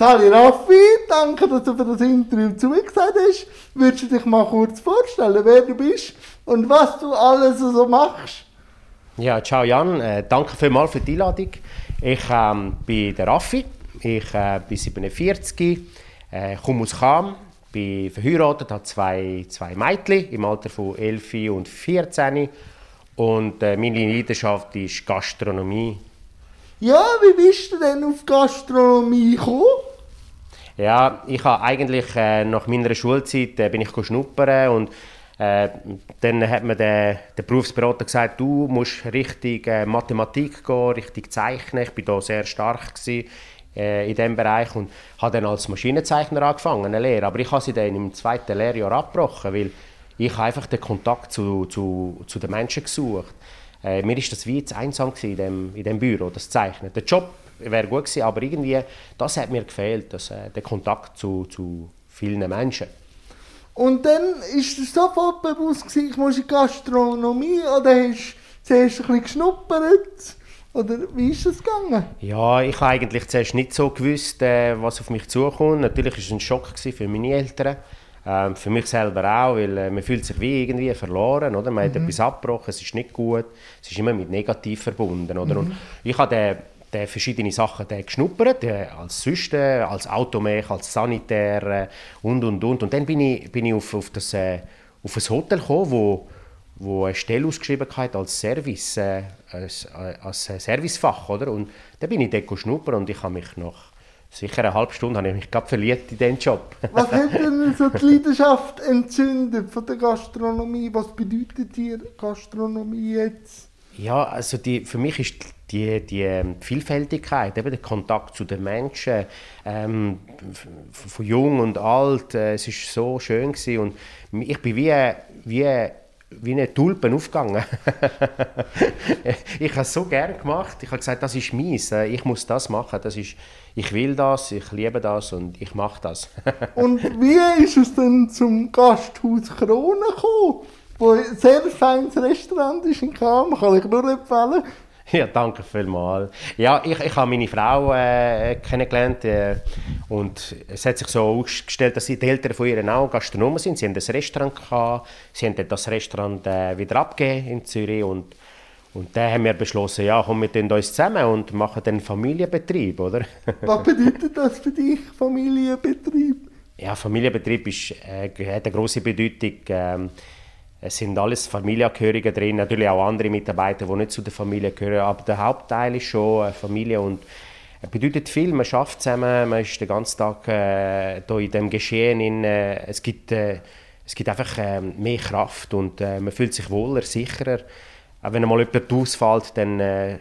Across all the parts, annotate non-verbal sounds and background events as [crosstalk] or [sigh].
Sali Raffi, danke, dass du für das Interview zugesagt hast. Würdest du dich mal kurz vorstellen, wer du bist und was du alles so machst? Ja, ciao Jan, äh, danke vielmals für die Einladung. Ich ähm, bin der Raffi, ich äh, bin 47, äh, komme aus Cham, bin verheiratet, habe zwei, zwei Mädchen im Alter von 11 und 14 und äh, meine Leidenschaft ist Gastronomie. Ja, wie bist du denn auf Gastronomie gekommen? Ja, ich habe eigentlich äh, nach meiner Schulzeit äh, bin ich schnuppern und äh, dann hat mir der, der Berufsberater gesagt, du musst richtig äh, Mathematik gehen, richtig zeichnen. Ich bin da sehr stark gewesen, äh, in diesem Bereich und habe dann als Maschinenzeichner angefangen, eine Lehre. Aber ich habe sie dann im zweiten Lehrjahr abgebrochen, weil ich einfach den Kontakt zu, zu, zu den Menschen gesucht. Äh, mir ist das wie zu einsam in dem, in dem Büro, das Zeichnen. Der Job wäre gut gewesen, aber irgendwie, das hat mir gefehlt, das, äh, der Kontakt zu, zu vielen Menschen. Und dann ist es sofort bewusst gewesen, ich muss in Gastronomie oder hast du zuerst ein bisschen geschnuppert? Oder wie ist es gegangen? Ja, ich habe eigentlich zuerst nicht so gewusst, äh, was auf mich zukommt. Natürlich war es ein Schock für meine Eltern. Ähm, für mich selber auch, weil äh, man fühlt sich wie irgendwie verloren, oder? Man mhm. hat etwas abgebrochen, es ist nicht gut, es ist immer mit negativ verbunden, oder? Mhm. Und ich habe den, den verschiedene Sachen den geschnuppert, äh, als Süste, als Automech, als Sanitär äh, und, und, und. Und dann bin ich, bin ich auf, auf, das, äh, auf ein Hotel gekommen, wo wo eine Stelle ausgeschrieben hat als Service, äh, als, als Servicefach, oder? Und da bin ich dort schnuppern und ich habe mich nach sicher eine halbe Stunde habe ich mich gerade verliebt in diesen Job. Was hat denn [laughs] so die Leidenschaft entzündet von der Gastronomie? Was bedeutet dir Gastronomie jetzt? Ja, also die, für mich ist die, die ähm, Vielfältigkeit, eben der Kontakt zu den Menschen, ähm, von jung und alt, äh, es ist so schön gewesen. und ich bin wie, wie wie eine Tulpe aufgegangen. [laughs] ich habe es so gerne gemacht. Ich habe gesagt, das ist meins. Äh, ich muss das machen. Das ist, ich will das, ich liebe das und ich mache das. [laughs] und wie ist es denn zum Gasthaus Krone gekommen? Wo ein sehr feines Restaurant ist in Kam, kann ich nur empfehlen. [laughs] Ja, danke vielmals. Ja, ich, ich habe meine Frau äh, kennengelernt äh, und es hat sich so ausgestellt, dass die Eltern von ihr auch Gastronomen sind. Sie haben ein Restaurant gehabt, sie haben das Restaurant äh, wieder abgegeben in Zürich und und dann haben wir beschlossen, ja, komm, wir tun uns zusammen und machen den Familienbetrieb, oder? [laughs] Was bedeutet das für dich, Familienbetrieb? Ja, Familienbetrieb ist, äh, hat eine große Bedeutung. Es sind alles Familienangehörige drin, natürlich auch andere Mitarbeiter, die nicht zu der Familie gehören, aber der Hauptteil ist schon Familie und bedeutet viel, man schafft zusammen, man ist den ganzen Tag äh, in dem Geschehen, in, äh, es, gibt, äh, es gibt einfach äh, mehr Kraft und äh, man fühlt sich wohler, sicherer. Auch wenn mal jemand ausfällt, dann äh,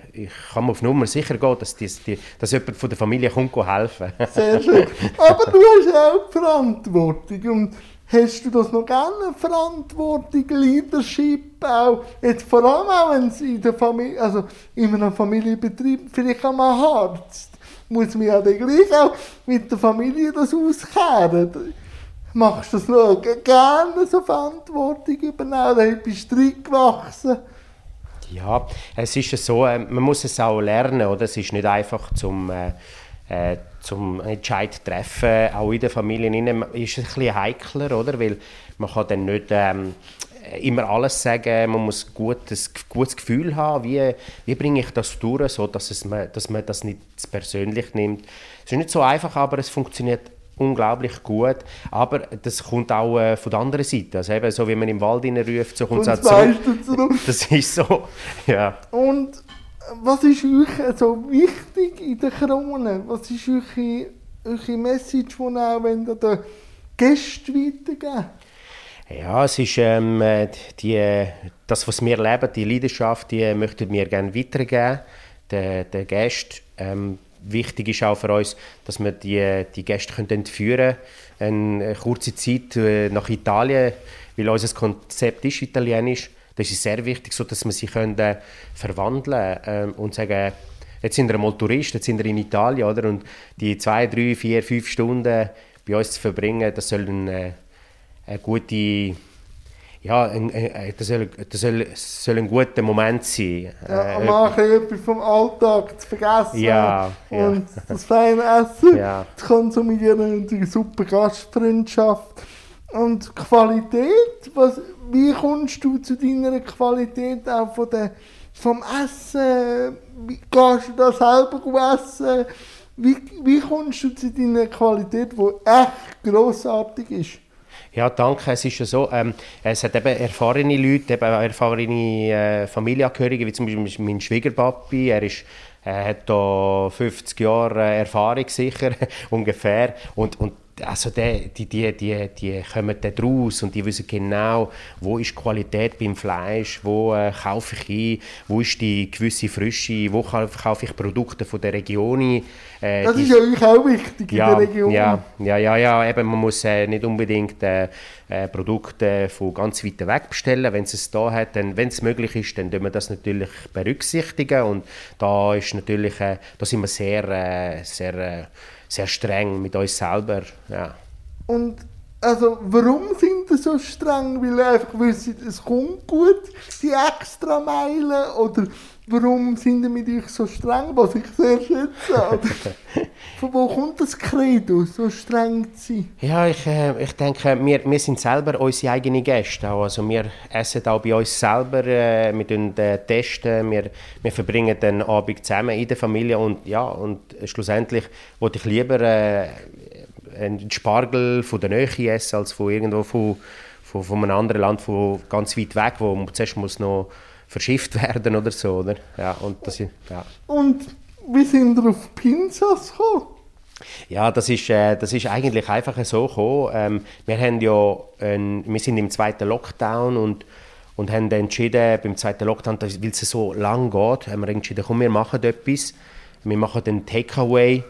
kann man auf Nummer sicher gehen, dass, die, die, dass jemand von der Familie kommt helfen Sehr schön. Aber du hast auch Verantwortung und Hast du das noch gerne, Verantwortung, Leadership auch? Jetzt vor allem auch, wenn es in der Familie, also in einem Familienbetrieb vielleicht auch mal Arzt, muss man ja dann gleich auch mit der Familie das auskehren. Machst du das noch gerne, so Verantwortung übernehmen, oder bist du reingewachsen? Ja, es ist so, äh, man muss es auch lernen, oder? Es ist nicht einfach zum... Äh, äh, zum Entscheid zu treffen, auch in den Familien ist es ein bisschen heikler, oder? Weil man kann dann nicht ähm, immer alles sagen, man muss ein gutes Gefühl haben, wie, wie bringe ich das durch, so dass, es, dass man das nicht persönlich nimmt. Es ist nicht so einfach, aber es funktioniert unglaublich gut, aber das kommt auch äh, von der anderen Seite, also eben so wie man im Wald ruft, so kommt es auch zurück. zurück. Das ist so, [laughs] ja. Und was ist euch so wichtig in der Krone? Was ist eure, eure Message, die ihr den Gästen weitergeben? Ja, es ist ähm, die, das, was wir leben, die Leidenschaft, die möchten wir gerne weitergeben, den, den Gästen. Ähm, wichtig ist auch für uns, dass wir die, die Gäste können entführen können. Eine kurze Zeit äh, nach Italien, weil unser Konzept ist italienisch das ist sehr wichtig, so dass man sich können, äh, verwandeln ähm, und sagen, jetzt sind wir mal Touristen, jetzt sind wir in Italien, oder? Und die zwei, drei, vier, fünf Stunden bei uns zu verbringen, das soll eine, eine gute ja, ein, ein, das, soll, das soll, soll ein guter Moment sein. Ja, äh, mal etwas vom Alltag zu vergessen ja, [laughs] und ja. das feine Essen Ja. zu konsumieren und die super Gastfreundschaft. Und Qualität, was, wie kommst du zu deiner Qualität auch von der, vom Essen? Wie gehst du da selber essen? Wie, wie kommst du zu deiner Qualität, die echt grossartig ist? Ja, danke. Es ist ja so, ähm, es hat eben erfahrene Leute, eben erfahrene äh, Familienangehörige, wie zum Beispiel mein Schwiegerpapi. Er ist er hat da 50 Jahre äh, Erfahrung sicher, [laughs] ungefähr. Und, und also die, die, die, die, die kommen da raus und die wissen genau, wo ist die Qualität beim Fleisch, wo äh, kaufe ich ein, wo ist die gewisse Frische, wo kaufe ich Produkte von der Region äh, Das die, ist ja euch auch wichtig ja, in der Region. Ja, ja, ja, ja eben, man muss äh, nicht unbedingt äh, äh Produkte von ganz weit weg bestellen. Wenn es es da hat, dann, wenn es möglich ist, dann tun wir das natürlich berücksichtigen und da ist natürlich, äh, da sind wir sehr, sehr sehr streng mit uns selber. Ja. Und also warum sind sie so streng? Weil sie einfach wissen, es kommt gut, die extra Meilen? Oder warum sind sie mit euch so streng, was ich sehr schätze? [laughs] Von wo kommt das Credo, so streng zu sein? Ja, ich, äh, ich denke, wir, wir sind selber unsere eigenen Gäste. Auch. Also wir essen auch bei uns selber, äh, wir äh, testen, wir, wir verbringen den Abend zusammen in der Familie und ja, und schlussendlich wollte ich lieber äh, einen Spargel von der Nähe essen, als von irgendwo von, von, von einem anderen Land, von ganz weit weg, wo man zuerst muss noch verschifft [laughs] werden oder so, oder? Ja, und das, ja. Und wie sind wir auf Pinsas gekommen? Ja, das ist, äh, das ist eigentlich einfach so gekommen. Ähm, wir, haben ja, äh, wir sind im zweiten Lockdown und, und haben entschieden, beim zweiten Lockdown, weil es so lang geht, haben wir entschieden, komm, wir machen etwas. Wir machen den Takeaway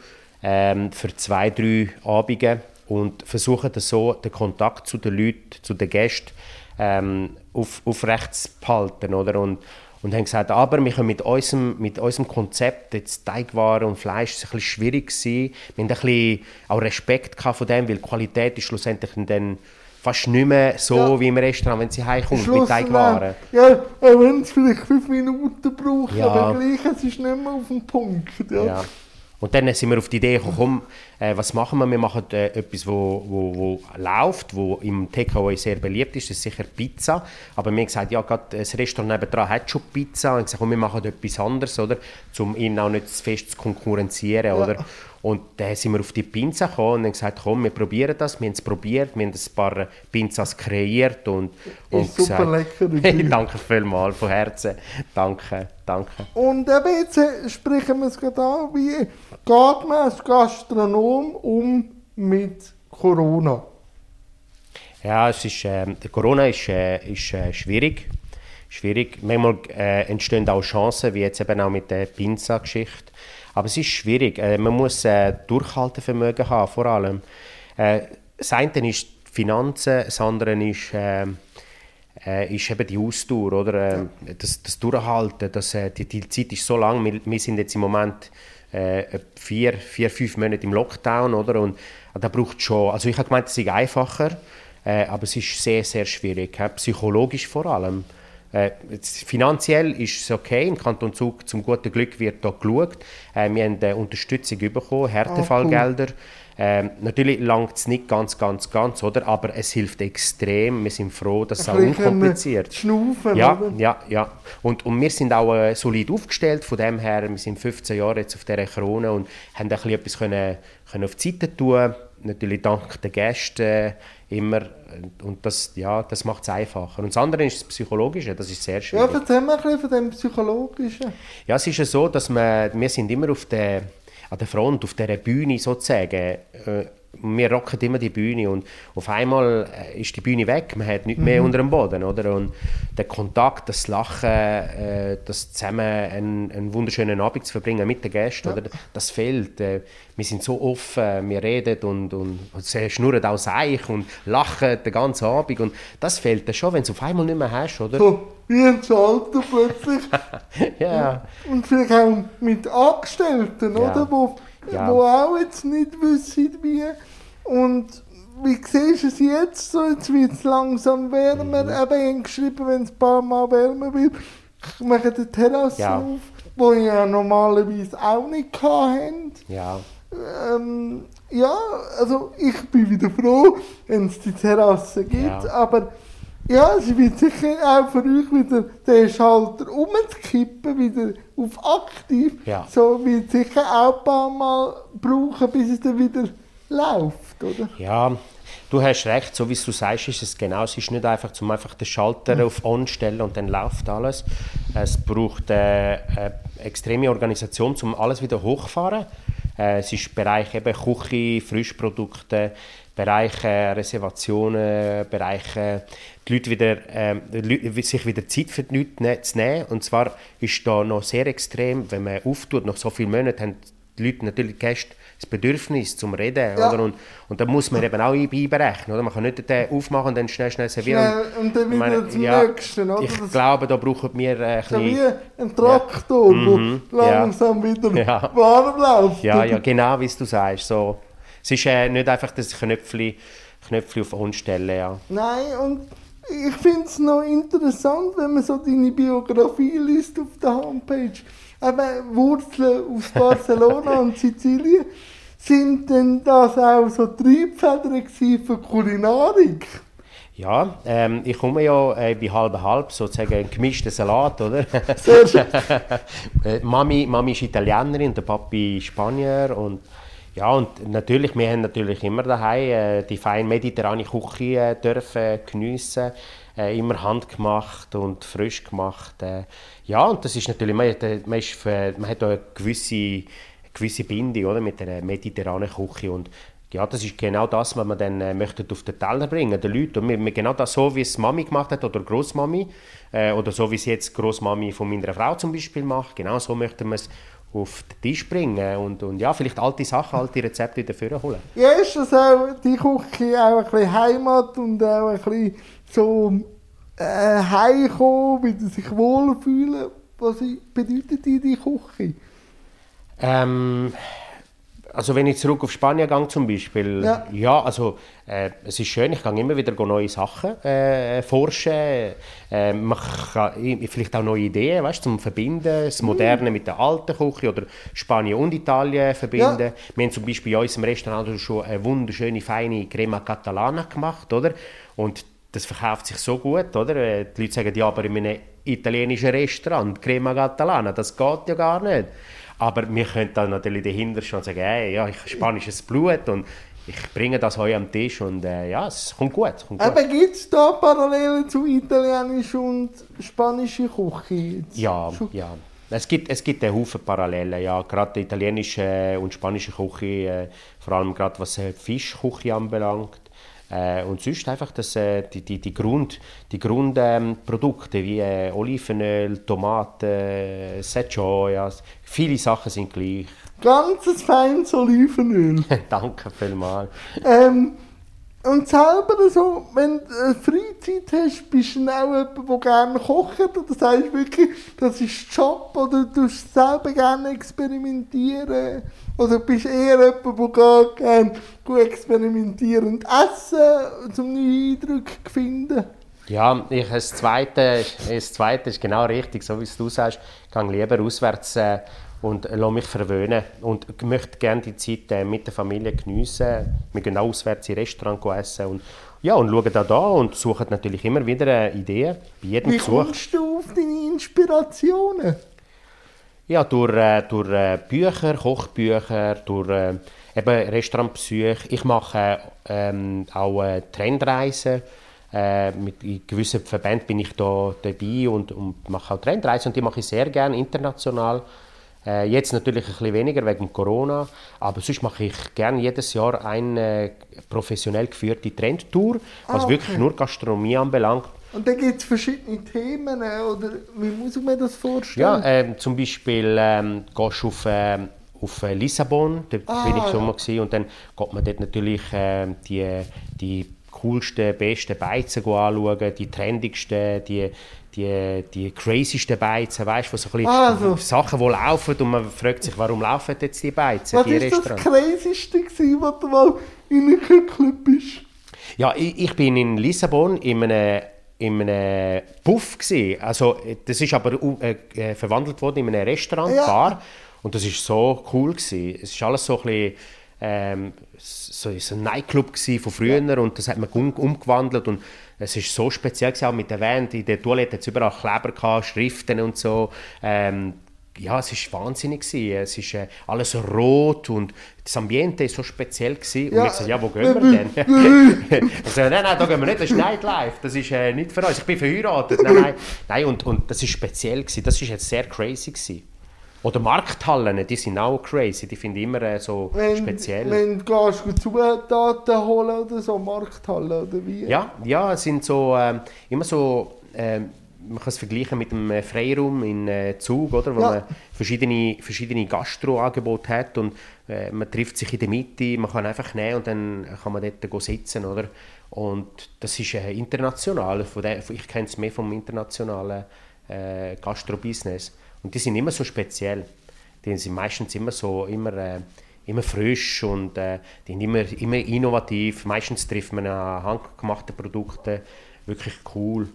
ähm, für zwei, drei Abende und versuchen so den Kontakt zu den Leuten, zu den Gästen ähm, auf, aufrecht zu behalten. Oder? Und, und haben gesagt, aber wir können mit unserem, mit unserem Konzept, jetzt Teigwaren und Fleisch, ist ein bisschen schwierig gewesen. Wir haben ein bisschen auch Respekt von dem, weil die Qualität ist schlussendlich dann fast nicht mehr so ja. wie im Restaurant, wenn sie heimkommt mit Teigwaren. Ja, wenn es vielleicht fünf Minuten braucht, ja. aber gleich, es ist nicht mehr auf den Punkt. Ja. ja. Und dann sind wir auf die Idee gekommen, äh, was machen wir? Wir machen äh, etwas, wo, wo, wo läuft, wo im Takeaway sehr beliebt ist, das ist sicher Pizza. Aber wir haben gesagt, ja, gerade das Restaurant nebenan hat schon Pizza. Und gesagt, komm, wir machen etwas anderes, oder? Um ihn auch nicht zu fest zu konkurrenzieren, ja. oder? Und dann sind wir auf die Pizza gekommen und haben gesagt, komm, wir probieren das. Wir haben es probiert, wir haben ein paar Pizzas kreiert und, und ist super lecker. [laughs] Hey, danke vielmals, von Herzen. Danke, danke. Und eben jetzt sprechen wir es gerade an, wie geht man als Gastronom um mit Corona? Ja, es ist, äh, Corona ist, äh, ist äh, schwierig. schwierig. Manchmal äh, entstehen auch Chancen, wie jetzt eben auch mit der Pinsa-Geschichte. Aber es ist schwierig. Äh, man muss äh, Durchhaltevermögen haben, vor allem. Äh, das eine ist die Finanzen, das andere ist, äh, äh, ist eben die Ausdauer, oder? Äh, das, das Durchhalten, das, äh, die, die Zeit ist so lang. Wir, wir sind jetzt im Moment äh, vier, vier, fünf Monate im Lockdown, oder? Und da braucht schon, also ich habe gemeint, es ist einfacher, aber es ist sehr, sehr schwierig, psychologisch vor allem. Äh, finanziell ist es okay, im Kanton Zug zum guten Glück wird da geschaut. Äh, wir haben äh, Unterstützung bekommen, Härtefallgelder. Oh, cool. Ähm, natürlich langt es nicht ganz, ganz, ganz, oder? aber es hilft extrem. Wir sind froh, dass es auch unkompliziert Schnaufen, ja, oder? ja, ja. Und, und wir sind auch äh, solid aufgestellt. Von dem her, wir sind 15 Jahre jetzt auf dieser Krone und haben ein bisschen etwas können, können auf die Seite tun. Natürlich dank den Gästen immer. Und das, ja, das macht es einfacher. Und das andere ist das Psychologische, das ist sehr schwierig. Ja, erzähl mal ein bisschen von dem Psychologischen. Ja, es ist ja so, dass wir, wir sind immer auf der an der Front, auf dieser Bühne sozusagen, äh, wir rocken immer die Bühne und auf einmal äh, ist die Bühne weg, man hat nichts mehr mhm. unter dem Boden, oder? Und der Kontakt, das Lachen, äh, das zusammen einen, einen, wunderschönen Abend zu verbringen mit den Gästen, ja. oder? Das fehlt. Äh, wir sind so offen, wir reden und, und, und schnurren auch Seich und lachen den ganzen Abend und das fehlt dann schon, wenn du es auf einmal nicht mehr hast, oder? So, wie ein Schalter plötzlich. [laughs] ja. Und vielleicht auch mit Angestellten, ja. oder? Wo, ja. wo auch jetzt nicht wissen, wie. Und wie siehst du es jetzt so? Jetzt wird es langsam wärmer. Mhm. Eben, ich habe geschrieben, wenn es ein paar Mal wärmer wird, machen wir die Terrasse Ja. auf, wo ich ja normalerweise auch nicht hatte. Ja. Ähm, ja, also ich bin wieder froh, wenn es die Terrasse gibt, Ja. aber ja, es wird sicher auch für euch wieder den Schalter umzukippen, wieder auf aktiv. Ja. So wird sicher auch ein paar Mal brauchen, bis es dann wieder läuft, oder? Ja, du hast recht, so wie du sagst, ist es genau. Es ist nicht einfach, zum einfach den Schalter auf On stellen und dann läuft alles. Es braucht äh, eine extreme Organisation, um alles wieder hochfahren. Äh, es ist Bereich eben Küche, Frischprodukte, Bereich äh, Reservationen, Bereich äh, die Leute wieder, Leute, sich wieder Zeit für die Leute ne- zu nehmen. Und zwar ist da noch sehr extrem, wenn man auftut, nach so vielen Monaten haben die Leute natürlich Gäste das Bedürfnis zum Reden. Ja. Oder? Und, und da muss man eben auch ein- einberechnen. Oder? Man kann nicht den aufmachen und dann schnell, schnell servieren. Schnell, und dann wieder zum nächsten, oder? Ich Das- glaube, da brauchen wir äh, ein So wie bisschen... ein Traktor, Mhm, der langsam wieder Ja. warm läuft. Ja, ja, genau wie du sagst. So, es ist äh, nicht einfach das Knöpfchen, Knöpfchen auf On stellen. Ja. Nein, und ich finde es noch interessant, wenn man so deine Biografie liest auf der Homepage. Eben Wurzeln aus [laughs] Barcelona und Sizilien. Sind denn das auch so Triebfedern gewesen für Kulinarik? Ja, ähm, ich komme ja äh, bei halb halb, sozusagen ein gemischter Salat, oder? Sehr schön. [laughs] Äh, Mami, Mami ist Italienerin, der Papi Spanier und ja und natürlich, wir haben natürlich immer daheim äh, die feine mediterrane Küche äh, dürfen geniessen, äh, immer handgemacht und frisch gemacht. Äh, ja und das ist natürlich, man, äh, man, ist man hat eine gewisse, gewisse Bindung oder, mit der mediterranen Küche und ja, das ist genau das, was man dann äh, möchte auf den Teller bringen, den Leuten. Und wir, wir genau das so, wie es Mami gemacht hat oder Großmami äh, oder so wie es jetzt Großmami von meiner Frau zum Beispiel macht. Genau so möchten wir es auf den Tisch bringen und, und ja, vielleicht alte Sachen, alte Rezepte wieder vorholen. Ja, ist das auch die Küche auch ein bisschen Heimat und auch ein bisschen so äh, heimkommen, wieder sich wohlfühlen? Was bedeutet dir die Küche? Ähm, also wenn ich zurück auf Spanien gehe zum Beispiel, Ja. ja, also äh, es ist schön, ich kann immer wieder neue Sachen äh, forschen, äh, man kann vielleicht auch neue Ideen, weißt, zum Verbinden, das Moderne mit der alten Küche oder Spanien und Italien verbinden. Ja. Wir haben zum Beispiel in unserem Restaurant schon eine wunderschöne, feine Crema Catalana gemacht, oder? Und das verkauft sich so gut, oder? Äh, Die Leute sagen, ja, aber in einem italienischen Restaurant, Crema Catalana, das geht ja gar nicht. Aber wir können dann natürlich dahinter schon sagen, hey, ja, ich habe spanisches Blut und ich bringe das heute am Tisch und äh, ja, es kommt gut. Kommt gut. Aber gibt es da Parallelen zu italienischer und spanischer Küche? Ja, ja. Es gibt, es gibt einen Haufen Parallelen, ja. Gerade die italienische und spanische Küche, äh, vor allem gerade was äh, Fischküche anbelangt. Äh, und sonst einfach das, äh, die, die, die Grund, die Grundprodukte wie äh, Olivenöl, Tomaten, äh, Seccioia, viele Sachen sind gleich. Ganzes feines Olivenöl. [laughs] Danke vielmals. ähm, und selber so, wenn du Freizeit hast, bist du auch jemand, der gerne kocht? Oder sagst wirklich, das ist Job? Oder du selber gerne experimentieren? Oder bist eher jemand, der gerne gut experimentierend essen, um neue Eindrücke zu finden? Ja, ich, das, Zweite, das Zweite ist genau richtig, so wie es du sagst. Ich gehe lieber auswärts äh, und lasse mich verwöhnen. Und ich möchte gerne die Zeit äh, mit der Familie geniessen. Wir gehen auswärts in Restaurant essen und, ja, und schauen da da und suchen natürlich immer wieder äh, Ideen bei jedem Wie Besuch. kommst du auf deine Inspirationen? Ja, durch, äh, durch äh, Bücher, Kochbücher, durch äh, eben Restaurantbesuche. Ich mache ähm, auch äh, Trendreisen. Äh, mit in gewissen Verbänden bin ich da dabei und, und mache auch Trendreisen und die mache ich sehr gerne international. Äh, jetzt natürlich ein bisschen weniger wegen Corona, aber sonst mache ich gerne jedes Jahr eine professionell geführte Trendtour, was Ah, okay. wirklich nur Gastronomie anbelangt. Und dann gibt es verschiedene Themen, äh, oder wie muss ich mir das vorstellen? Ja, ähm, zum Beispiel ähm, gehst du auf, ähm, auf äh, Lissabon, da Ah, bin ich schon mal gewesen, und dann geht man dort natürlich ähm, die, die coolsten, besten Beizen anschauen, die trendigsten, die, die, die crazysten Beizen, weißt du, wo so ein bisschen Also. Sachen, die laufen und man fragt sich, warum laufen jetzt die Beizen, Was die ist das Restaurants? Crazyste, gewesen, was du mal reingekückelt bist? Ja, ich, ich bin in Lissabon in einem, in einem Puff gewesen. Also, das ist aber äh, äh, verwandelt worden in einem Restaurant, Ja. Bar. Und das ist so cool gewesen. Es ist alles so ein bisschen, ähm, so, so ein Nightclub von früher und das hat man um, umgewandelt und es ist so speziell gewesen, auch mit der Wand. In der Toilette hat es überall Kleber gehabt, Schriften und so. Ähm, ja, es ist wahnsinnig gewesen. Es ist äh, alles rot und das Ambiente ist so speziell gewesen. Ja, und ich so, ja, wo gehen wir denn? [laughs] [laughs] ich so, nein, nein, da gehen wir nicht, das ist Nightlife, das ist äh, nicht für uns, ich bin verheiratet. Nein, nein, nein und, und das ist speziell gewesen, das ist jetzt sehr crazy gewesen. Oder Markthallen, die sind auch crazy, die finde ich immer äh, so Wenn, speziell. wenn du gehst, Zutaten holen oder so, Markthalle oder wie? Ja, ja, es sind so ähm, immer so, ähm, man kann es vergleichen mit dem äh, Freiraum in äh, Zug, oder, wo Ja. man verschiedene, verschiedene Gastroangebote hat und äh, man trifft sich in der Mitte, man kann einfach nehmen und dann kann man dort sitzen, oder? Und das ist äh, international, ich kenne es mehr vom internationalen äh, Gastro-Business und die sind immer so speziell. Die sind meistens immer so, immer, äh, immer frisch und äh, die sind immer, immer innovativ. Meistens trifft man an handgemachte Produkte, wirklich cool.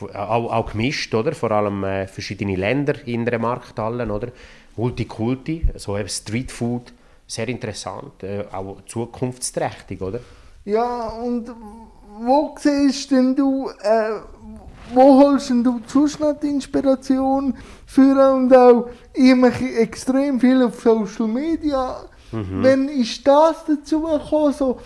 Äh, Auch, auch gemischt, oder? Vor allem äh, verschiedene Länder in der Markthallen, oder? Multikulti, so eben Streetfood, sehr interessant, äh, auch zukunftsträchtig, oder? Ja, und wo siehst denn du, äh, wo holst du sonst noch die Inspiration für und auch, ich mache extrem viel auf Social Media. Wenn ist das dazu gekommen, so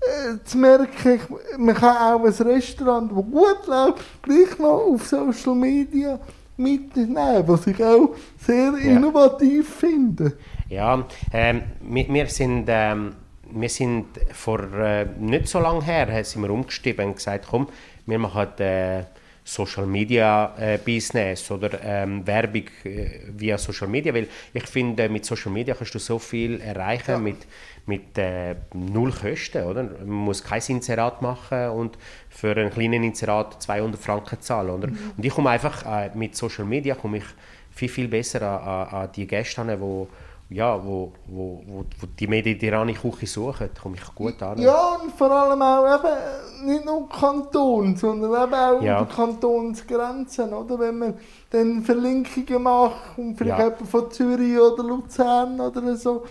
äh, zu merken, ich, man kann auch ein Restaurant, das gut läuft, gleich noch auf Social Media mitnehmen, was ich auch sehr innovativ finde. Ja, ähm, wir, wir sind, ähm, wir sind vor äh, nicht so lange her, äh, sind wir umgestiegen und gesagt, komm, wir machen äh, Social Media äh, Business oder ähm, Werbung äh, via Social Media, weil ich finde, mit Social Media kannst du so viel erreichen mit, mit äh, null Kosten, oder? Man muss kein Inserat machen und für einen kleinen Inserat 200 Franken zahlen, oder? Und ich komme einfach äh, mit Social Media komme ich viel, viel besser an, an, an die Gäste an, wo, ja, wo, wo, wo, wo die mediterrane Küche suchen, komme ich gut an. Ja, und vor allem auch eben nicht nur Kanton, sondern eben auch Ja. über Kantonsgrenzen, oder? Wenn man dann Verlinkungen macht und vielleicht Ja. jemand von Zürich oder Luzern oder so.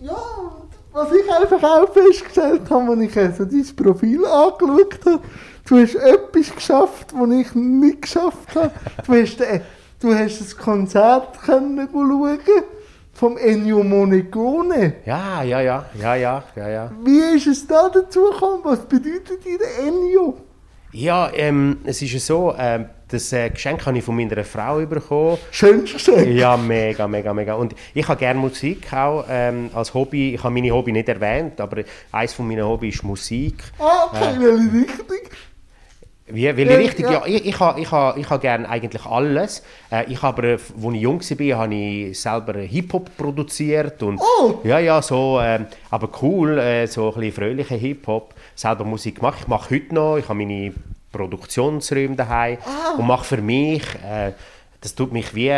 Ja, was ich einfach auch festgestellt habe, als ich also dein Profil angeschaut habe, du hast etwas geschafft, was ich nicht geschafft habe. Du hast, äh, du hast ein Konzert können schauen vom Ennio Morricone. Ja, ja, ja, ja, ja, ja, ja. Wie ist es da dazu gekommen? Was bedeutet dir Ennio? Ja, ähm, es ist ja so, ähm, das äh, Geschenk habe ich von meiner Frau bekommen. Schönst gesagt. Ja, mega, mega, mega. Und ich habe gerne Musik auch ähm, als Hobby. Ich habe meine Hobby nicht erwähnt, aber eines von meinen Hobbys ist Musik. Ah, okay, welche Richtung? Wie, weil Ja, richtig, ja. ja, ich, ich, habe, ich, habe, ich habe gerne eigentlich alles. Äh, ich habe, als ich jung war, habe ich selber Hip-Hop produziert. Und, Oh! Ja, ja, so, ähm, aber cool, äh, so ein bisschen fröhlicher Hip-Hop. Selber Musik gemacht. Ich mache heute noch, ich habe meine Produktionsräume daheim Ah. und mache für mich... Äh, das tut mich wie,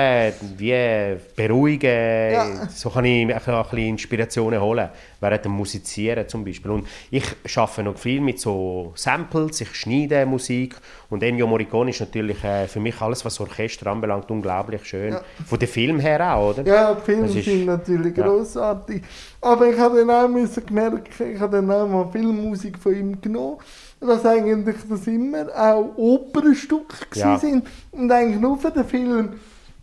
wie beruhigen. Ja. So kann ich auch ein bisschen Inspirationen holen, während dem Musizieren zum Beispiel. Und ich arbeite noch viel mit so Samples, ich schneide Musik und Ennio Morricone ist natürlich äh, für mich alles, was Orchester anbelangt, unglaublich schön. Ja. Von dem Film her auch, oder? Ja, die Filme ist- sind natürlich ja. grossartig. Aber ich habe dann auch gemerkt, ich habe dann auch mal viel Musik von ihm genommen, dass eigentlich das immer auch Opernstücke Ja. sind und eigentlich nur für den Film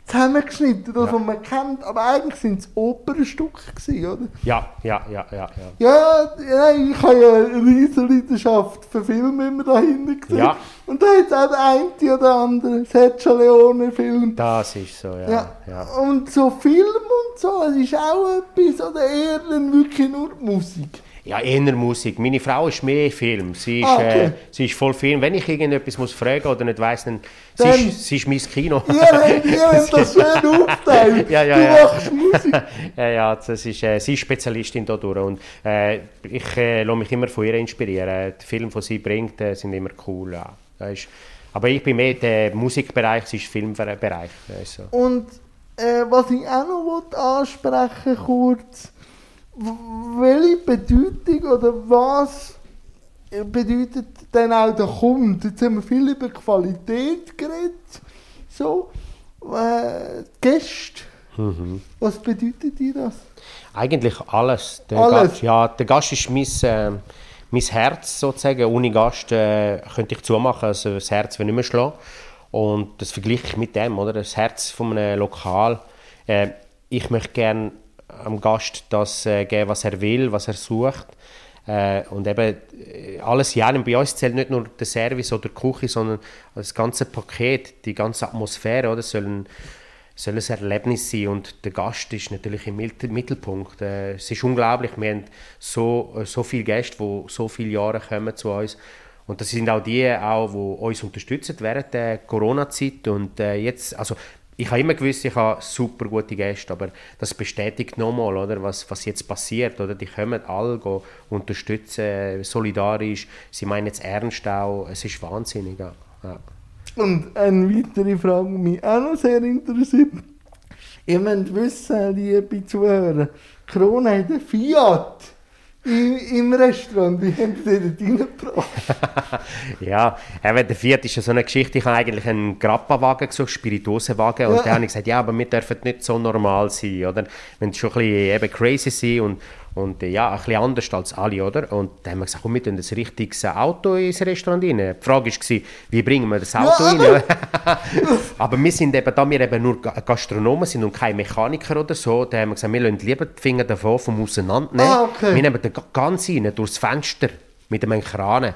zusammengeschnitten, das Ja. was man kennt, aber eigentlich sind es Opernstücke gewesen, oder? Ja, ja, ja, ja. ja. Ja, ja, ich habe ja eine riesige Leidenschaft für Filme immer dahinter gesehen. Ja. Und da hat es auch der eine oder andere Sergio Leone-Film. Das ist so, ja. Ja. ja. Und so Film und so, das ist auch etwas, oder eher wirklich nur die Musik. Ja, eher Musik. Meine Frau ist mehr Film. Sie ist, Ah, okay. äh, sie ist voll Film. Wenn ich irgendetwas muss fragen oder nicht weiss, dann, sie, Dann- ist, sie ist mein Kino. Ihr [laughs] habt, das schön aufteilt. [laughs] Ja, ja, du ja. machst Musik. [laughs] ja, ja, das ist, äh, sie ist Spezialistin da durch und äh, ich äh, lasse mich immer von ihr inspirieren. Die Filme, die sie bringt, äh, sind immer cool. Ja. Das ist, aber ich bin mehr der Musikbereich, sie ist Filmbereich. Also. Und äh, was ich auch noch ansprechen kurz, welche Bedeutung oder was bedeutet dann auch der Kunde? Jetzt haben wir viel über Qualität geredet. So, äh, Gäste. Mhm. Was bedeutet dir das? Eigentlich alles. Der alles? Gast, ja, der Gast ist mein, äh, mein Herz sozusagen. Ohne Gast äh, könnte ich zumachen, also das Herz will nicht mehr schlagen. Und das vergleiche ich mit dem, oder? Das Herz von einem Lokal. Äh, ich möchte gerne am Gast das äh, geben, was er will, was er sucht. Äh, und eben äh, alles ja, bei uns zählt nicht nur der Service oder die Küche, sondern das ganze Paket, die ganze Atmosphäre, oder? Soll ein, soll ein Erlebnis sein und der Gast ist natürlich im Mittelpunkt. Äh, es ist unglaublich, wir haben so, äh, so viele Gäste, die so viele Jahre kommen zu uns und das sind auch die, auch, die uns unterstützen während der Corona-Zeit und äh, jetzt, also ich habe immer gewusst, ich habe super gute Gäste, aber das bestätigt nochmal, oder, was, was jetzt passiert. Oder? Die kommen alle unterstützen, solidarisch, sie meinen jetzt ernst auch, es ist wahnsinnig. Ja. Und eine weitere Frage, die mich auch noch sehr interessiert. Ihr müsst wissen, liebe Zuhörer, Corona hat ein Fiat im, im Restaurant, wie haben Sie dort reingebracht? [laughs] ja, eben, der vierte ist ja so eine Geschichte, ich habe eigentlich einen Grappa-Wagen gesucht, Spirituosenwagen, und ja. dann habe ich gesagt, ja, aber wir dürfen nicht so normal sein, oder? Wenn schon ein bisschen eben crazy sind und und äh, ja, ein bisschen anders als alle, oder? Und dann haben wir gesagt, komm, wir tun ein richtiges Auto ins Restaurant rein. Die Frage war, wie bringen wir das Auto ja, rein? [laughs] aber wir sind eben, da wir eben nur Gastronomen sind und keine Mechaniker oder so, da haben wir gesagt, wir lassen lieber die Finger davon vom Auseinandernehmen. Ah, okay. Wir nehmen den ganz rein, durchs Fenster, mit einem Kran.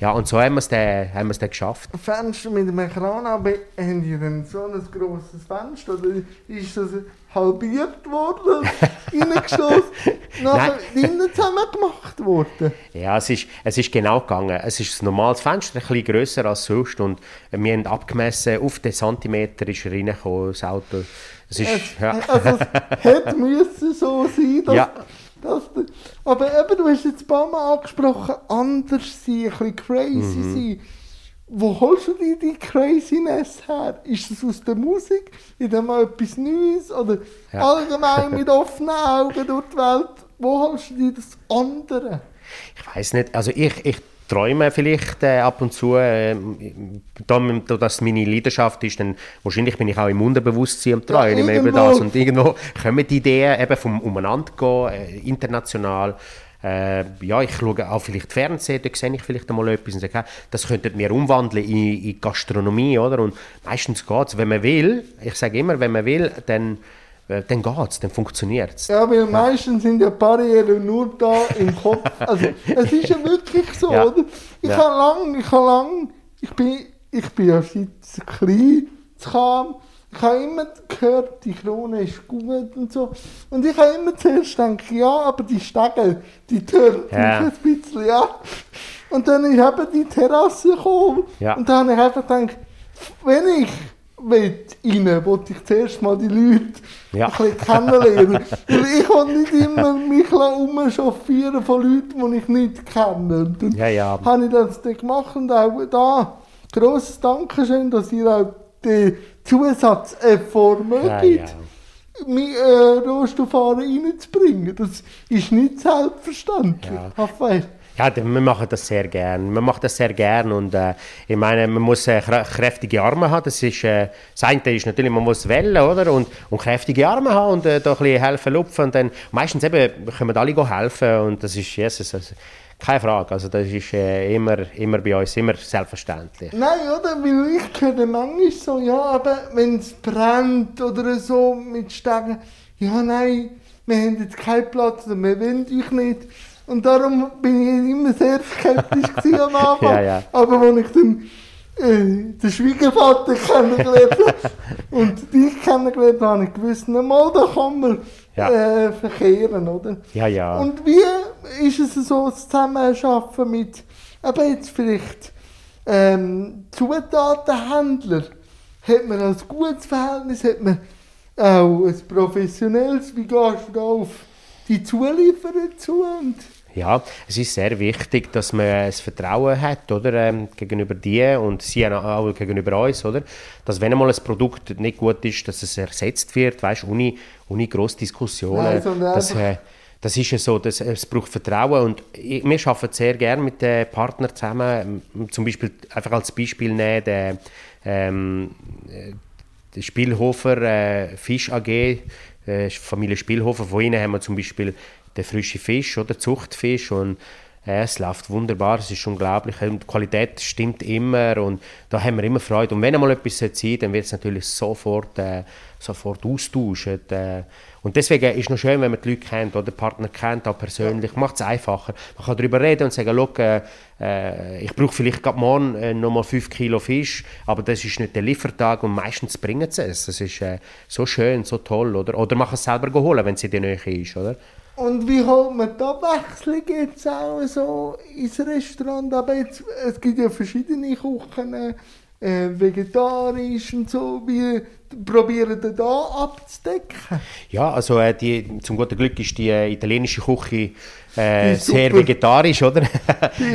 Ja, und so haben wir es dann, haben wir es dann geschafft. Fenster mit einem Kran, aber haben die denn so ein grosses Fenster? Oder ist das halbiert worden, [laughs] reingeschossen, nachher innen zusammen gemacht worden? Ja, es ist, es ist genau gegangen. Es ist ein normales Fenster, ein bisschen grösser als sonst und wir haben abgemessen, auf den Zentimeter ist reingekommen, das Auto. Es ist, es, ja. Also es [laughs] hätte müssen so sein, dass... Ja. Das, aber eben, du hast jetzt ein paar Mal angesprochen, anders sein, ein bisschen crazy mhm. sein. Wo holst du dir die Craziness her? Ist das aus der Musik? Ist das mal etwas Neues? Oder ja. allgemein mit [laughs] offenen Augen durch die Welt? Wo holst du dir das andere? Ich weiß nicht. Also ich, ich träume vielleicht äh, ab und zu, äh, da, dass meine Leidenschaft ist, dann wahrscheinlich bin ich auch im Unterbewusstsein am Träumen ja, über das und irgendwo kommen die Ideen eben vom Umeinandergehen, äh, international. Äh, ja, ich schaue auch vielleicht Fernsehen, da sehe ich vielleicht einmal etwas und sage, das könntet wir umwandeln in, in Gastronomie, oder? Und meistens geht es, wenn man will, ich sage immer, wenn man will, dann dann geht es, dann funktioniert es. Ja, weil meistens sind ja Barrieren nur da im Kopf. Also, es ist ja wirklich so, ja. oder? Ich ja. habe lang, ich habe lang, ich bin, ich bin ja seit klein zu kam, ich habe immer gehört, die Krone ist gut und so. Und ich habe immer zuerst gedacht, ja, aber die Stege, die tönt ja. mich ein bisschen, ja. Und dann ist eben die Terrasse gekommen. Ja. Und dann habe ich einfach gedacht, wenn ich rein wollte ich zuerst mal die Leute ja. ein bisschen kennenlernen. Weil ich kann nicht immer mich umchauffieren von Leuten, die ich nicht kenne. Und ja, ja. habe ich das dann gemacht und auch da grosses Dankeschön, dass ihr auch den Zusatzeffort mögt. Ja, ja. Mein äh, Rohstofffahrer reinzubringen. Das ist nicht selbstverständlich. Ja. Ja, wir machen das sehr gern. Man macht das sehr gern und äh, ich meine, man muss äh, kräftige Arme haben. Das ist äh, das eine ist natürlich, man muss wählen, oder? Und, und kräftige Arme haben und äh, da ein bisschen helfen lupfen und dann meistens eben können alle helfen und das ist Jesus. Also, keine Frage, also das ist äh, immer, immer bei uns immer selbstverständlich. Nein, oder? Weil ich höre manchmal so, ja, aber wenn es brennt oder so mit Stegen, ja, nein, wir haben jetzt keinen Platz, wir wollen euch nicht. Und darum bin ich immer sehr skeptisch [laughs] am Anfang. ja, ja. Aber als ich dann äh, den Schwiegervater kennengelernt habe [laughs] und dich kennengelernt habe, habe ich gewusst, mal, da kann man ja. äh, verkehren, oder? Ja, ja. Und wie ist es so, das Zusammenarbeiten mit, eben jetzt vielleicht ähm, Zutatenhändler? Hat man ein gutes Verhältnis? Hat man auch ein professionelles? Wie gehst du da auf die Zulieferer zu? Und ja, es ist sehr wichtig, dass man das Vertrauen hat, oder, ähm, gegenüber dir und sie auch gegenüber uns, oder, dass wenn einmal ein Produkt nicht gut ist, dass es ersetzt wird, weißt, ohne, ohne grosse Diskussionen, dass, äh, das ist ja so, dass es braucht Vertrauen und ich, wir arbeiten sehr gerne mit den Partnern zusammen. Zum Beispiel einfach als Beispiel nehmen, der, ähm, der Spielhofer äh, Fisch AG, äh, Familie Spielhofer, von ihnen haben wir zum Beispiel den frischen Fisch oder Zuchtfisch und ja, es läuft wunderbar, es ist unglaublich. Die Qualität stimmt immer und da haben wir immer Freude. Und wenn einmal etwas sein dann wird es natürlich sofort, äh, sofort austauschen. Äh, und deswegen ist es noch schön, wenn man die Leute kennt oder den Partner kennt, auch persönlich. Macht es einfacher. Man kann darüber reden und sagen, äh, äh, ich brauche vielleicht gerade morgen äh, nochmal 5 Kilo Fisch, aber das ist nicht der Liefertag und meistens bringen sie es. Das ist äh, so schön, so toll. Oder, oder man kann es selber holen, wenn es in der Nähe ist. Oder? Und wie holt man die Abwechslung jetzt auch so ins Restaurant? Aber jetzt, es gibt ja verschiedene Küchen, äh, vegetarisch und so. Wie probieren ihr da abzudecken? Ja, also äh, die, zum guten Glück ist die äh, italienische Küche äh, sehr vegetarisch, oder?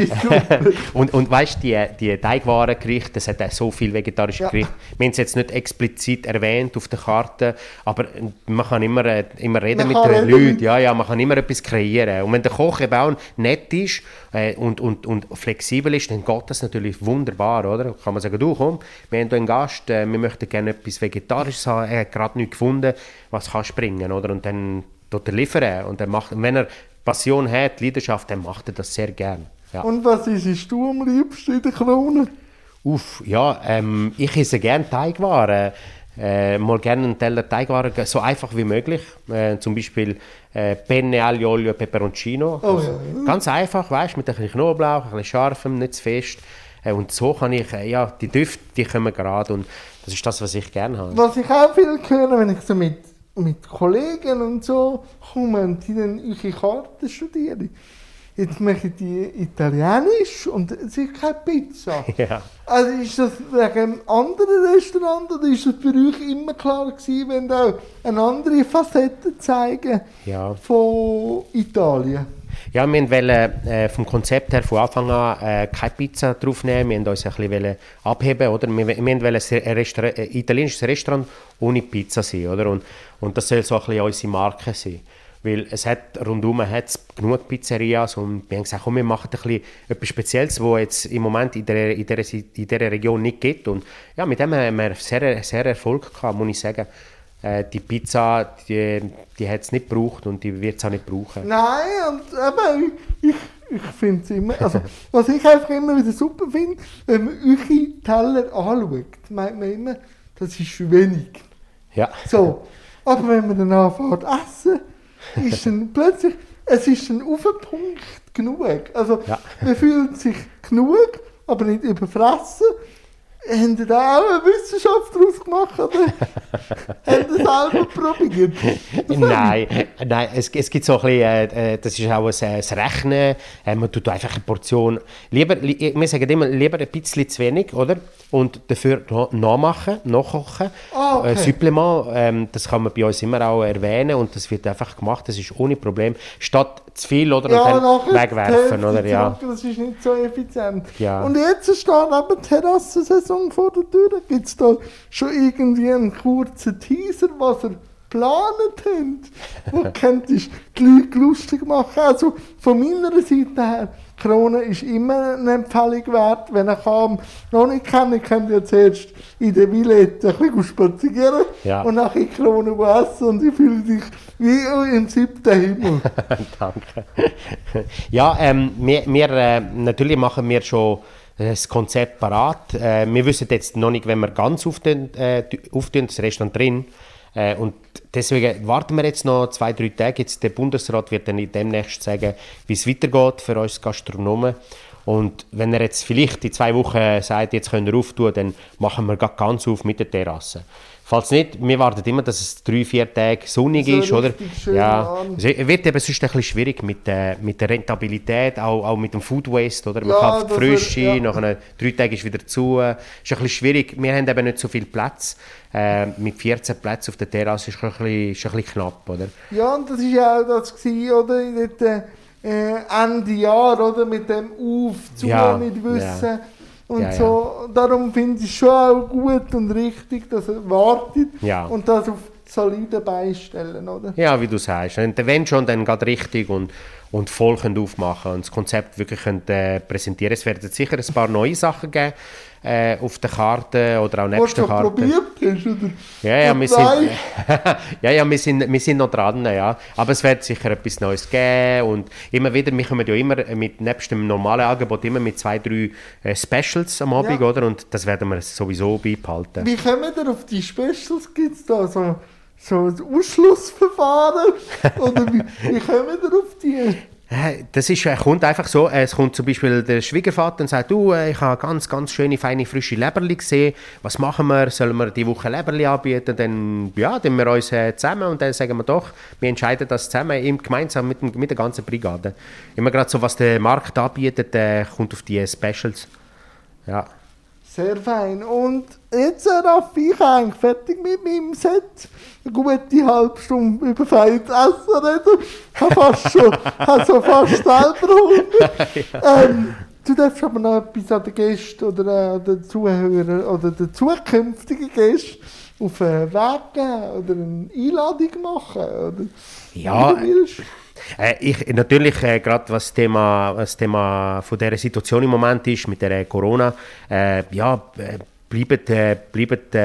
[laughs] und, und weißt du, die, die Teigwarengerichte, das hat auch so viel vegetarische ja. Gerichte. Wir haben es jetzt nicht explizit erwähnt auf der Karte, aber man kann immer, äh, immer reden man mit den Leuten. Ja, ja, man kann immer etwas kreieren. Und wenn der Koch eben auch nett ist äh, und, und, und flexibel ist, dann geht das natürlich wunderbar, oder? Kann man sagen, du komm, wir haben hier einen Gast, äh, wir möchten gerne etwas Vegetarisches haben, er hat gerade nichts gefunden, was kann springen, oder? Und dann dort liefern. Und, dann macht, und wenn er Passion hat, Leidenschaft, dann macht er das sehr gern. Ja. Und was ist du am liebsten in der Krone? Uff, ja, ähm, ich esse gerne Teigwaren. Äh, mal gerne einen Teller Teigwaren, so einfach wie möglich. Äh, zum Beispiel äh, Penne, Aglio, Olio, Peperoncino. Oh, also, ja. Ganz einfach, weißt, mit ein bisschen Knoblauch, ein bisschen scharfem, nicht zu fest. Äh, und so kann ich, äh, ja, die Düfte, die kommen gerade und das ist das, was ich gerne habe. Was ich auch viel höre, wenn ich so mit mit Kollegen und so kommen, die dann eure Karten studieren. Jetzt mache ich die Italienisch und es ist keine Pizza. [laughs] Ja. Also ist das wegen einem anderen Restaurant oder ist das für euch immer klar gewesen, wenn auch eine andere Facette zeigen ja. von Italien? Ja, wir wollten äh, vom Konzept her von Anfang an äh, keine Pizza draufnehmen. Wir wollten uns ein abheben. Oder? Wir, wir wollten ein, Restaur ein italienisches Restaurant ohne Pizza sein. Oder? Und, und das soll so ein bisschen unsere Marke sein. Weil es hat, rundum hat genug Pizzerias und wir haben gesagt, komm, wir machen ein bisschen etwas Spezielles, was jetzt im Moment in dieser, in dieser, in dieser Region nicht gibt. Und ja, mit dem haben wir sehr, sehr Erfolg gehabt, muss ich sagen. Äh, die Pizza, die, die hat es nicht gebraucht und die wird es auch nicht brauchen. Nein, und eben, ich, ich finde es immer, also was ich einfach immer wieder super finde, wenn man eure Teller anschaut, meint man immer, das ist wenig. Ja. So, aber wenn man dann anfängt essen, ist dann [laughs] plötzlich, es ist dann auf den Punkt genug. Also ja. man fühlt sich genug, aber nicht überfressen haben Sie da auch eine Wissenschaft daraus gemacht? Oder [laughs] haben das selber probiert? nein, nein es, es gibt so ein bisschen, äh, äh das ist auch ein, ein Rechnen. Äh, man tut einfach eine Portion, lieber, li, wir sagen immer, lieber ein bisschen zu wenig, oder? Und dafür nachmachen, nachkochen. Ah, okay. äh, Supplement, ähm, das kann man bei uns immer auch erwähnen und das wird einfach gemacht, das ist ohne Problem. Statt zu viel oder ja, und dann wegwerfen, oder? Ja. Das ist nicht so effizient. Ja. Und jetzt steht eben die Terrassensaison vor der Tür. Gibt es da schon irgendwie einen kurzen Teaser, was ihr geplant habt? Wo könntest die Leute lustig machen? Also von meiner Seite her Krone ist immer eine Empfehlung wert, wenn er kam. Noch nicht kennen, könnt ihr zuerst in der Villette ein bisschen spazieren ja. und nachher in Krone essen und ich fühle dich wie im siebten Himmel. [laughs] Danke. Ja, ähm, wir, wir äh, natürlich machen wir schon das Konzept parat. Äh, wir wissen jetzt noch nicht, wenn wir ganz auf den, äh, auf den das Restaurant drin äh, und deswegen warten wir jetzt noch zwei, drei Tage. Jetzt der Bundesrat wird dann demnächst sagen, wie es weitergeht für uns Gastronomen. Und wenn er jetzt vielleicht in zwei Wochen sagt, jetzt können wir auftun, dann machen wir ganz auf mit der Terrasse. Falls nicht, wir warten immer, dass es drei, vier Tage sonnig so ist, oder? Ja, es wird eben sonst ein bisschen schwierig mit, äh, mit der Rentabilität, auch, auch mit dem Food Waste, oder? Man ja, kauft Frische, ja. nach einer, drei Tagen ist wieder zu. Ist ein bisschen schwierig. Wir haben eben nicht so viel Platz. Äh, mit 14 Plätzen auf der Terrasse ist es ein, bisschen, ist ein bisschen knapp, oder? Ja, und das war ja auch das, gewesen, oder? Dort, äh, Ende Jahr, oder? Mit dem Auf, zu ja, nicht wissen. Ja und ja, so, darum finde ich es schon auch gut und richtig, dass er wartet ja. und das auf solide beistellen, oder? Ja, wie du sagst. Und wenn schon, dann geht richtig und, und voll aufmachen und das Konzept wirklich können, äh, präsentieren. Es werden sicher ein paar neue Sachen geben äh, auf der Karte oder auch neben der Karte. probiert hast, oder? Ja, ja, wir sind, [laughs] ja, ja wir, sind, wir sind noch dran, ja. Aber es wird sicher etwas Neues geben und immer wieder, wir kommen ja immer mit, nebst dem normalen Angebot immer mit zwei, drei äh, Specials am Abend, ja. oder? Und das werden wir sowieso beibehalten. Wie kommen wir auf die Specials? Gibt es da so, so ein Ausschlussverfahren? [laughs] oder wie, wie kommen wir auf die? Das ist, kommt einfach so, es kommt zum Beispiel der Schwiegervater und sagt, du, äh, ich habe ganz, ganz schöne, feine, frische Leberli gesehen, was machen wir, sollen wir die Woche Leberli anbieten, dann, ja, dann wir uns äh, zusammen und dann sagen wir doch, wir entscheiden das zusammen, im, gemeinsam mit, mit der ganzen Brigade. Immer gerade so, was der Markt anbietet, äh, kommt auf die Specials, ja. Sehr fein. Und jetzt, Raffi, ich eigentlich fertig mit meinem Set. Eine gute halbe Stunde über feines Essen reden. Ich habe fast schon, also fast selber Hunger. [laughs] ähm, du darfst aber noch etwas an den Gästen oder an den Zuhörern oder den zukünftigen Gästen auf einen Weg geben oder eine Einladung machen. Oder ja, äh, ich, natürlich, äh, gerade was das Thema, das Thema von dieser Situation im Moment ist, mit der Corona, äh, ja, äh, bleibt, äh, bleibt,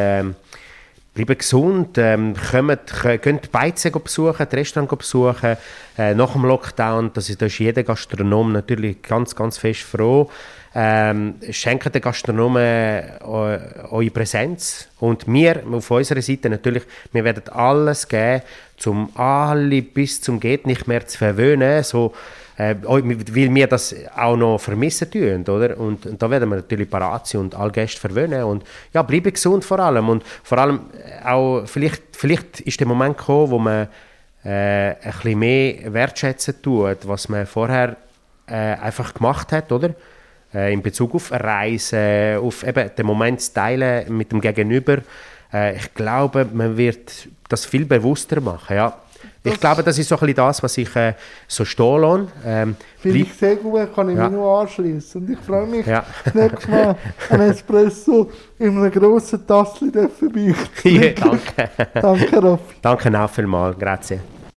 bleibt gesund, ähm, kommt, könnt die Beizen besuchen, das Restaurant besuchen, äh, nach dem Lockdown, das ist, da ist jeder Gastronom natürlich ganz, ganz fest froh. Ähm, schenken den Gastronomen äh, eure Präsenz und wir auf unserer Seite natürlich, wir werden alles geben, um alle bis zum geht nicht mehr zu verwöhnen, so, äh, weil wir das auch noch vermissen tun, oder? Und, und da werden wir natürlich parat sein und alle Gäste verwöhnen und ja, bleiben gesund vor allem und vor allem auch, vielleicht, vielleicht ist der Moment gekommen, wo man äh, ein bisschen mehr wertschätzen tut, was man vorher äh, einfach gemacht hat, oder? Äh, in Bezug auf Reisen, auf eben den Moment zu teilen mit dem Gegenüber. Äh, ich glaube, man wird das viel bewusster machen, ja. Ich das glaube, das ist so ein bisschen das, was ich äh, so stehen lasse. Ähm, Finde ich sehr gut, kann ich ja. mich nur anschließen. Und ich freue mich, ja. nächstes Mal ein Espresso in einer grossen Tasse für mich. [laughs] ja, danke. danke, Raffi. Danke auch vielmals. Grazie.